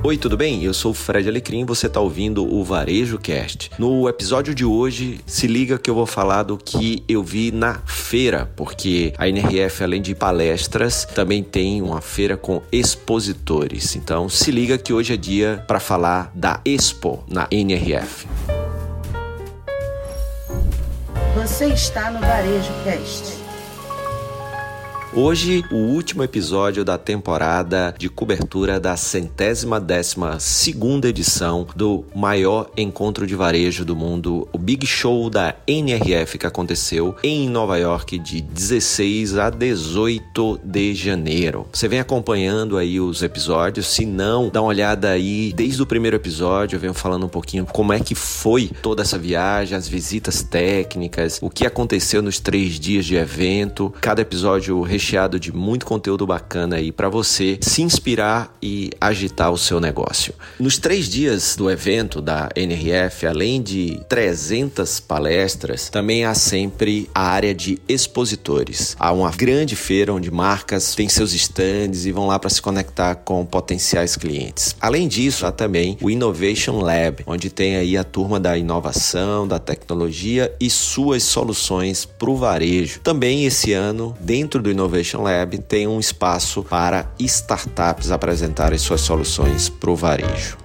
Oi, tudo bem? Eu sou o Fred Alecrim, você está ouvindo o Varejo Cast. No episódio de hoje, se liga que eu vou falar do que eu vi na feira, porque a NRF, além de palestras, também tem uma feira com expositores. Então, se liga que hoje é dia para falar da Expo na NRF. Você está no Varejo Cast. Hoje, o último episódio da temporada de cobertura da centésima décima segunda edição do maior encontro de varejo do mundo, o Big Show da NRF que aconteceu em Nova York de 16 a 18 de janeiro. Você vem acompanhando aí os episódios, se não, dá uma olhada aí desde o primeiro episódio, eu venho falando um pouquinho como é que foi toda essa viagem, as visitas técnicas, o que aconteceu nos três dias de evento, cada episódio recheado de muito conteúdo bacana aí para você se inspirar e agitar o seu negócio. Nos três dias do evento da NRF, além de 300 palestras, também há sempre a área de expositores. Há uma grande feira onde marcas têm seus stands e vão lá para se conectar com potenciais clientes. Além disso, há também o Innovation Lab, onde tem aí a turma da inovação, da tecnologia e suas soluções para o varejo. Também esse ano, dentro do Innovation Innovation Lab tem um espaço para startups apresentarem suas soluções para o varejo.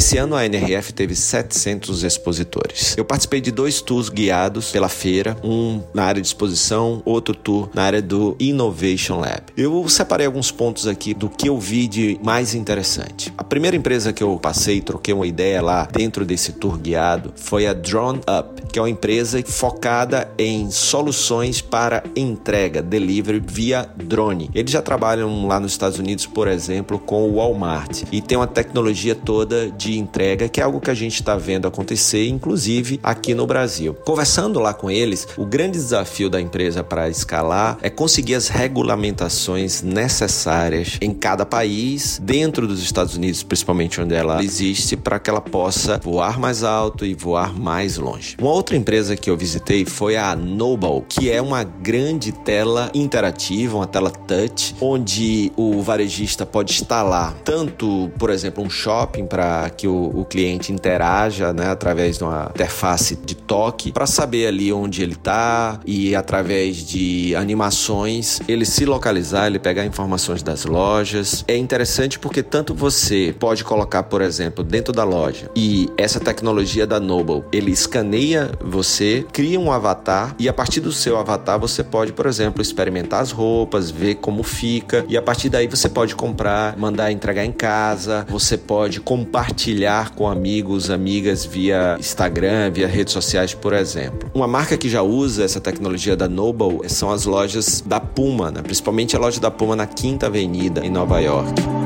Esse ano a NRF teve 700 expositores. Eu participei de dois tours guiados pela feira, um na área de exposição, outro tour na área do Innovation Lab. Eu separei alguns pontos aqui do que eu vi de mais interessante. A primeira empresa que eu passei, troquei uma ideia lá dentro desse tour guiado, foi a Drone Up, que é uma empresa focada em soluções para entrega, delivery via drone. Eles já trabalham lá nos Estados Unidos, por exemplo, com o Walmart e tem uma tecnologia toda de entrega, que é algo que a gente está vendo acontecer, inclusive aqui no Brasil. Conversando lá com eles, o grande desafio da empresa para escalar é conseguir as regulamentações necessárias em cada país, dentro dos Estados Unidos, principalmente onde ela existe, para que ela possa voar mais alto e voar mais longe. Uma outra empresa que eu visitei foi a Noble, que é uma grande tela interativa, uma tela touch, onde o varejista pode instalar tanto, por exemplo, um shopping para que o, o cliente interaja né, através de uma interface de toque para saber ali onde ele está e através de animações ele se localizar, ele pegar informações das lojas. É interessante porque tanto você pode colocar, por exemplo, dentro da loja e essa tecnologia da Noble, ele escaneia você, cria um avatar e a partir do seu avatar você pode, por exemplo, experimentar as roupas, ver como fica e a partir daí você pode comprar, mandar entregar em casa, você pode compartilhar compartilhar com amigos, amigas via Instagram, via redes sociais, por exemplo. Uma marca que já usa essa tecnologia da Noble são as lojas da Puma, né? principalmente a loja da Puma na Quinta Avenida, em Nova York.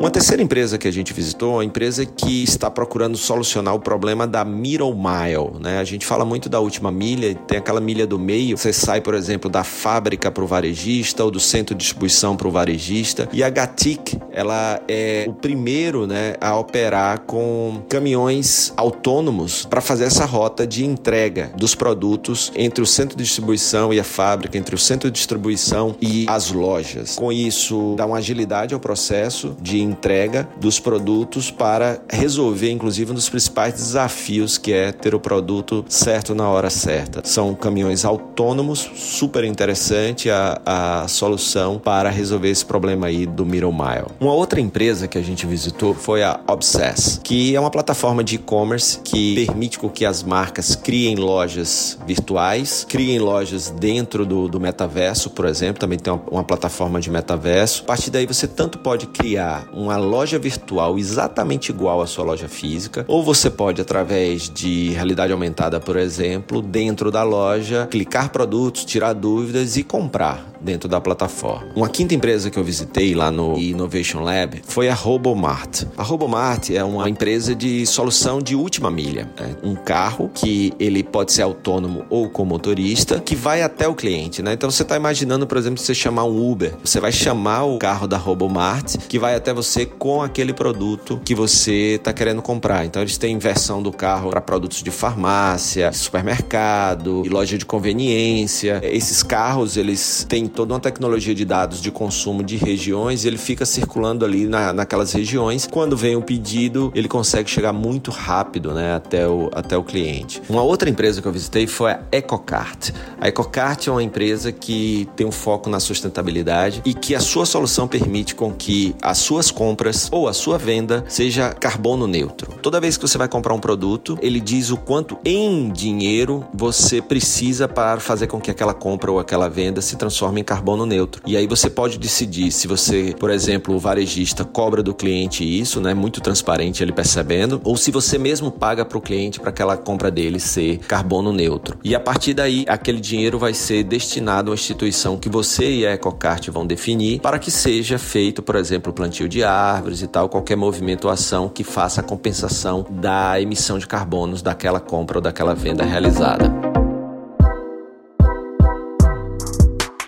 Uma terceira empresa que a gente visitou, uma empresa que está procurando solucionar o problema da middle mile, né? A gente fala muito da última milha, tem aquela milha do meio, você sai, por exemplo, da fábrica para o varejista ou do centro de distribuição para o varejista. E a Gatic, ela é o primeiro, né, a operar com caminhões autônomos para fazer essa rota de entrega dos produtos entre o centro de distribuição e a fábrica, entre o centro de distribuição e as lojas. Com isso, dá uma agilidade ao processo de entrega dos produtos para resolver, inclusive, um dos principais desafios que é ter o produto certo na hora certa. São caminhões autônomos, super interessante a, a solução para resolver esse problema aí do middle mile. Uma outra empresa que a gente visitou foi a Obsess, que é uma plataforma de e-commerce que permite que as marcas criem lojas virtuais, criem lojas dentro do, do metaverso, por exemplo, também tem uma, uma plataforma de metaverso. A partir daí você tanto pode criar uma loja virtual exatamente igual à sua loja física, ou você pode, através de realidade aumentada, por exemplo, dentro da loja, clicar produtos, tirar dúvidas e comprar dentro da plataforma. Uma quinta empresa que eu visitei lá no Innovation Lab foi a Robomart. A Robomart é uma empresa de solução de última milha. Né? Um carro que ele pode ser autônomo ou com motorista, que vai até o cliente. Né? Então você está imaginando, por exemplo, você chamar um Uber. Você vai chamar o carro da Robomart, que vai até você com aquele produto que você está querendo comprar. Então eles têm versão do carro para produtos de farmácia, supermercado e loja de conveniência. Esses carros, eles têm toda uma tecnologia de dados de consumo de regiões ele fica circulando ali na, naquelas regiões. Quando vem o pedido, ele consegue chegar muito rápido né, até, o, até o cliente. Uma outra empresa que eu visitei foi a EcoCart. A EcoCart é uma empresa que tem um foco na sustentabilidade e que a sua solução permite com que as suas compras ou a sua venda seja carbono neutro. Toda vez que você vai comprar um produto, ele diz o quanto em dinheiro você precisa para fazer com que aquela compra ou aquela venda se transforme em carbono neutro. E aí você pode decidir se você, por exemplo, o varejista cobra do cliente isso, né, muito transparente ele percebendo, ou se você mesmo paga para o cliente para aquela compra dele ser carbono neutro. E a partir daí, aquele dinheiro vai ser destinado a uma instituição que você e a EcoCart vão definir para que seja feito, por exemplo, plantio de árvores e tal, qualquer movimento ou ação que faça a compensação da emissão de carbonos daquela compra ou daquela venda realizada.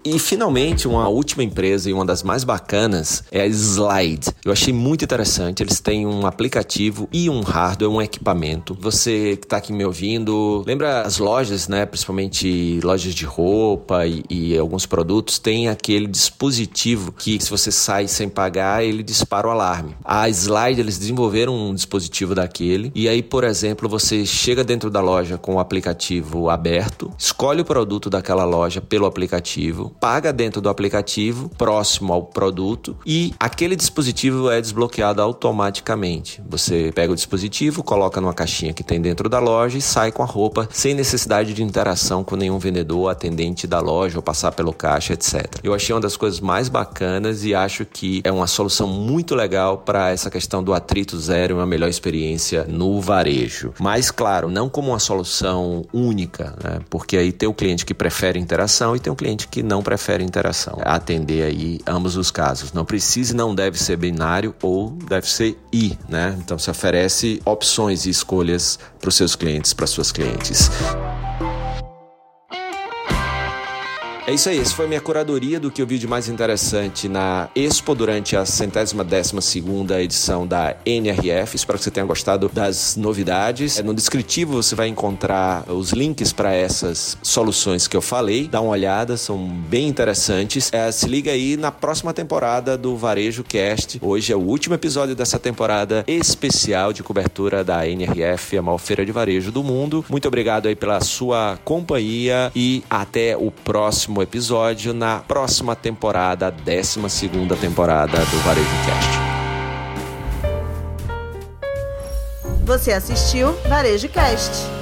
E finalmente, uma última empresa e uma das mais bacanas é a Slide. Eu achei muito interessante. Eles têm um aplicativo e um hardware, um equipamento. Você que está aqui me ouvindo, lembra as lojas, né? Principalmente lojas de roupa e, e alguns produtos, tem aquele dispositivo que, se você sai sem pagar, ele dispara o alarme. A Slide, eles desenvolveram um dispositivo daquele. E aí, por exemplo, você chega dentro da loja com o aplicativo aberto, escolhe o produto daquela loja pelo aplicativo paga dentro do aplicativo, próximo ao produto, e aquele dispositivo é desbloqueado automaticamente. Você pega o dispositivo, coloca numa caixinha que tem dentro da loja e sai com a roupa sem necessidade de interação com nenhum vendedor, atendente da loja ou passar pelo caixa, etc. Eu achei uma das coisas mais bacanas e acho que é uma solução muito legal para essa questão do atrito zero e uma melhor experiência no varejo. Mas, claro, não como uma solução única, né? porque aí tem o cliente que prefere interação e tem o cliente que não prefere interação. Atender aí ambos os casos. Não precisa e não deve ser binário ou deve ser I, né? Então se oferece opções e escolhas para os seus clientes, para suas clientes. É isso aí, essa foi minha curadoria do que eu vi de mais interessante na Expo durante a centésima décima segunda edição da NRF. Espero que você tenha gostado das novidades. É, no descritivo você vai encontrar os links para essas soluções que eu falei. Dá uma olhada, são bem interessantes. É, se liga aí na próxima temporada do Varejo Cast. Hoje é o último episódio dessa temporada especial de cobertura da NRF, a maior feira de varejo do mundo. Muito obrigado aí pela sua companhia e até o próximo próximo episódio na próxima temporada, 12 temporada do Varejo Cast. Você assistiu Varejo Cast.